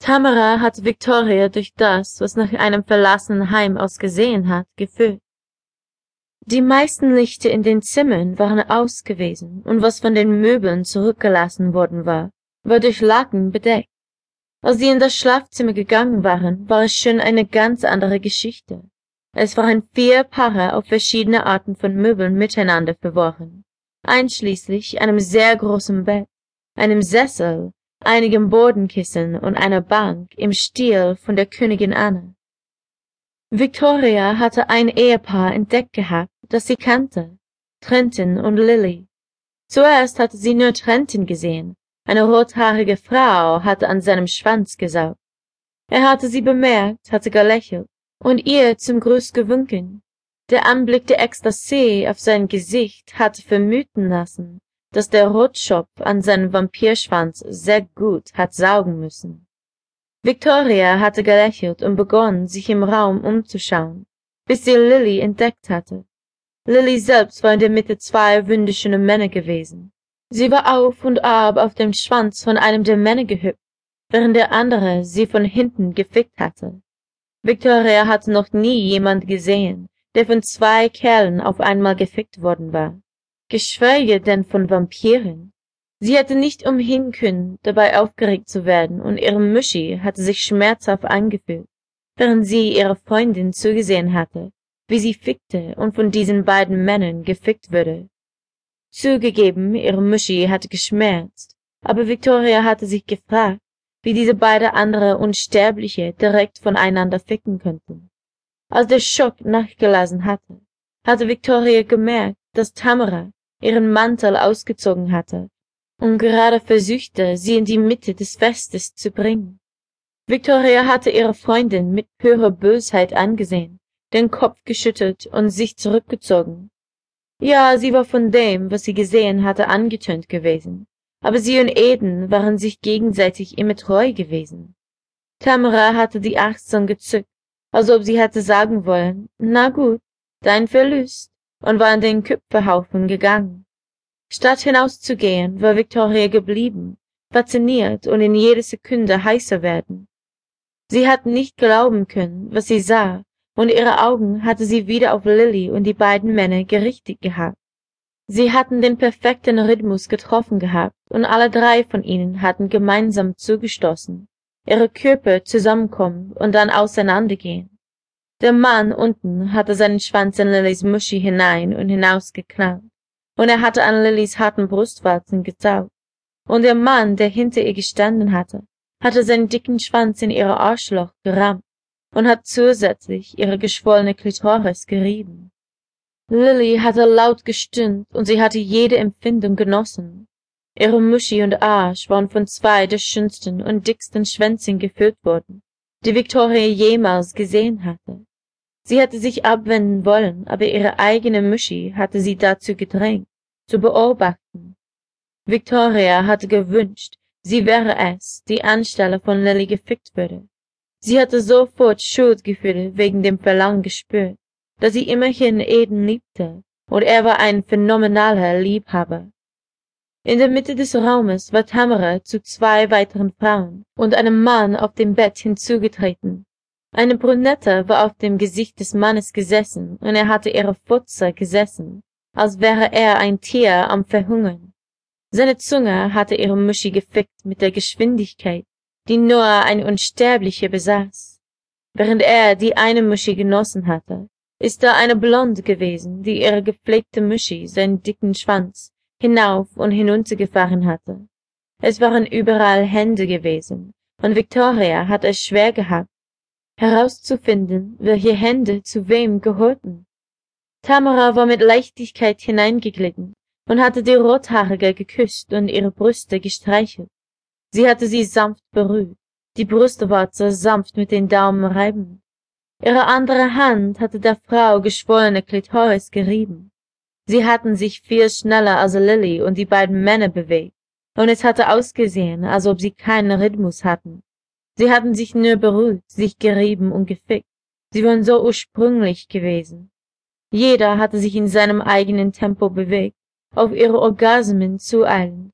Tamara hatte Victoria durch das, was nach einem verlassenen Heim ausgesehen hat, gefühlt. Die meisten Lichter in den Zimmern waren aus gewesen, und was von den Möbeln zurückgelassen worden war, war durch Laken bedeckt. Als sie in das Schlafzimmer gegangen waren, war es schon eine ganz andere Geschichte. Es waren vier Paare auf verschiedene Arten von Möbeln miteinander verworren, einschließlich einem sehr großen Bett, einem Sessel, einigen Bodenkissen und einer Bank im Stil von der Königin Anne. Victoria hatte ein Ehepaar entdeckt gehabt, das sie kannte, Trenton und Lily. Zuerst hatte sie nur Trenton gesehen, eine rothaarige Frau hatte an seinem Schwanz gesaugt. Er hatte sie bemerkt, hatte gelächelt und ihr zum Gruß gewunken. Der Anblick der Ekstasie auf sein Gesicht hatte vermuten lassen, dass der Rotschopf an seinem Vampirschwanz sehr gut hat saugen müssen. Victoria hatte gelächelt und begonnen, sich im Raum umzuschauen, bis sie Lilly entdeckt hatte. Lilly selbst war in der Mitte zwei wunderschöne Männer gewesen. Sie war auf und ab auf dem Schwanz von einem der Männer gehüpft, während der andere sie von hinten gefickt hatte. Victoria hatte noch nie jemand gesehen, der von zwei Kerlen auf einmal gefickt worden war, geschweige denn von Vampiren. Sie hätte nicht umhin können, dabei aufgeregt zu werden, und ihre Muschi hatte sich schmerzhaft angefühlt, während sie ihrer Freundin zugesehen hatte, wie sie fickte und von diesen beiden Männern gefickt würde. Zugegeben, ihre Muschi hatte geschmerzt, aber Victoria hatte sich gefragt, wie diese beiden andere Unsterbliche direkt voneinander ficken könnten. Als der Schock nachgelassen hatte, hatte Victoria gemerkt, dass Tamara ihren Mantel ausgezogen hatte und gerade versuchte, sie in die Mitte des Festes zu bringen. Victoria hatte ihre Freundin mit purer Bösheit angesehen, den Kopf geschüttelt und sich zurückgezogen, ja, sie war von dem, was sie gesehen hatte, angetönt gewesen, aber sie und Eden waren sich gegenseitig immer treu gewesen. Tamara hatte die Achseln gezückt, als ob sie hätte sagen wollen, na gut, dein Verlust, und war in den Köpfehaufen gegangen. Statt hinauszugehen, war Victoria geblieben, fasziniert und in jeder Sekunde heißer werden. Sie hat nicht glauben können, was sie sah, und ihre Augen hatte sie wieder auf Lilly und die beiden Männer gerichtet gehabt. Sie hatten den perfekten Rhythmus getroffen gehabt, und alle drei von ihnen hatten gemeinsam zugestoßen, ihre Körper zusammenkommen und dann auseinandergehen. Der Mann unten hatte seinen Schwanz in Lillys Muschi hinein und hinausgeknallt, und er hatte an Lillys harten Brustwarzen gezaugt. Und der Mann, der hinter ihr gestanden hatte, hatte seinen dicken Schwanz in ihre Arschloch gerammt und hat zusätzlich ihre geschwollene Klitoris gerieben. Lilly hatte laut gestöhnt und sie hatte jede Empfindung genossen. Ihre Muschi und Arsch waren von zwei der schönsten und dicksten Schwänzen gefüllt worden, die Victoria jemals gesehen hatte. Sie hatte sich abwenden wollen, aber ihre eigene Muschi hatte sie dazu gedrängt, zu beobachten. Victoria hatte gewünscht, sie wäre es, die anstelle von Lilly gefickt würde. Sie hatte sofort Schuldgefühle wegen dem Verlangen gespürt, da sie immerhin Eden liebte, und er war ein phänomenaler Liebhaber. In der Mitte des Raumes war Tamara zu zwei weiteren Frauen und einem Mann auf dem Bett hinzugetreten. Eine Brünette war auf dem Gesicht des Mannes gesessen, und er hatte ihre Futze gesessen, als wäre er ein Tier am Verhungern. Seine Zunge hatte ihre Muschi gefickt mit der Geschwindigkeit, die nur ein Unsterblicher besaß. Während er die eine Muschi genossen hatte, ist da eine Blonde gewesen, die ihre gepflegte Muschi seinen dicken Schwanz hinauf und hinuntergefahren hatte. Es waren überall Hände gewesen, und Victoria hatte es schwer gehabt, herauszufinden, welche Hände zu wem gehörten. Tamara war mit Leichtigkeit hineingeglitten und hatte die Rothaarige geküsst und ihre Brüste gestreichelt. Sie hatte sie sanft berührt, die Brustwarze sanft mit den Daumen reiben. Ihre andere Hand hatte der Frau geschwollene Klitoris gerieben. Sie hatten sich viel schneller als Lilly und die beiden Männer bewegt, und es hatte ausgesehen, als ob sie keinen Rhythmus hatten. Sie hatten sich nur berührt, sich gerieben und gefickt. Sie waren so ursprünglich gewesen. Jeder hatte sich in seinem eigenen Tempo bewegt, auf ihre Orgasmen zueilend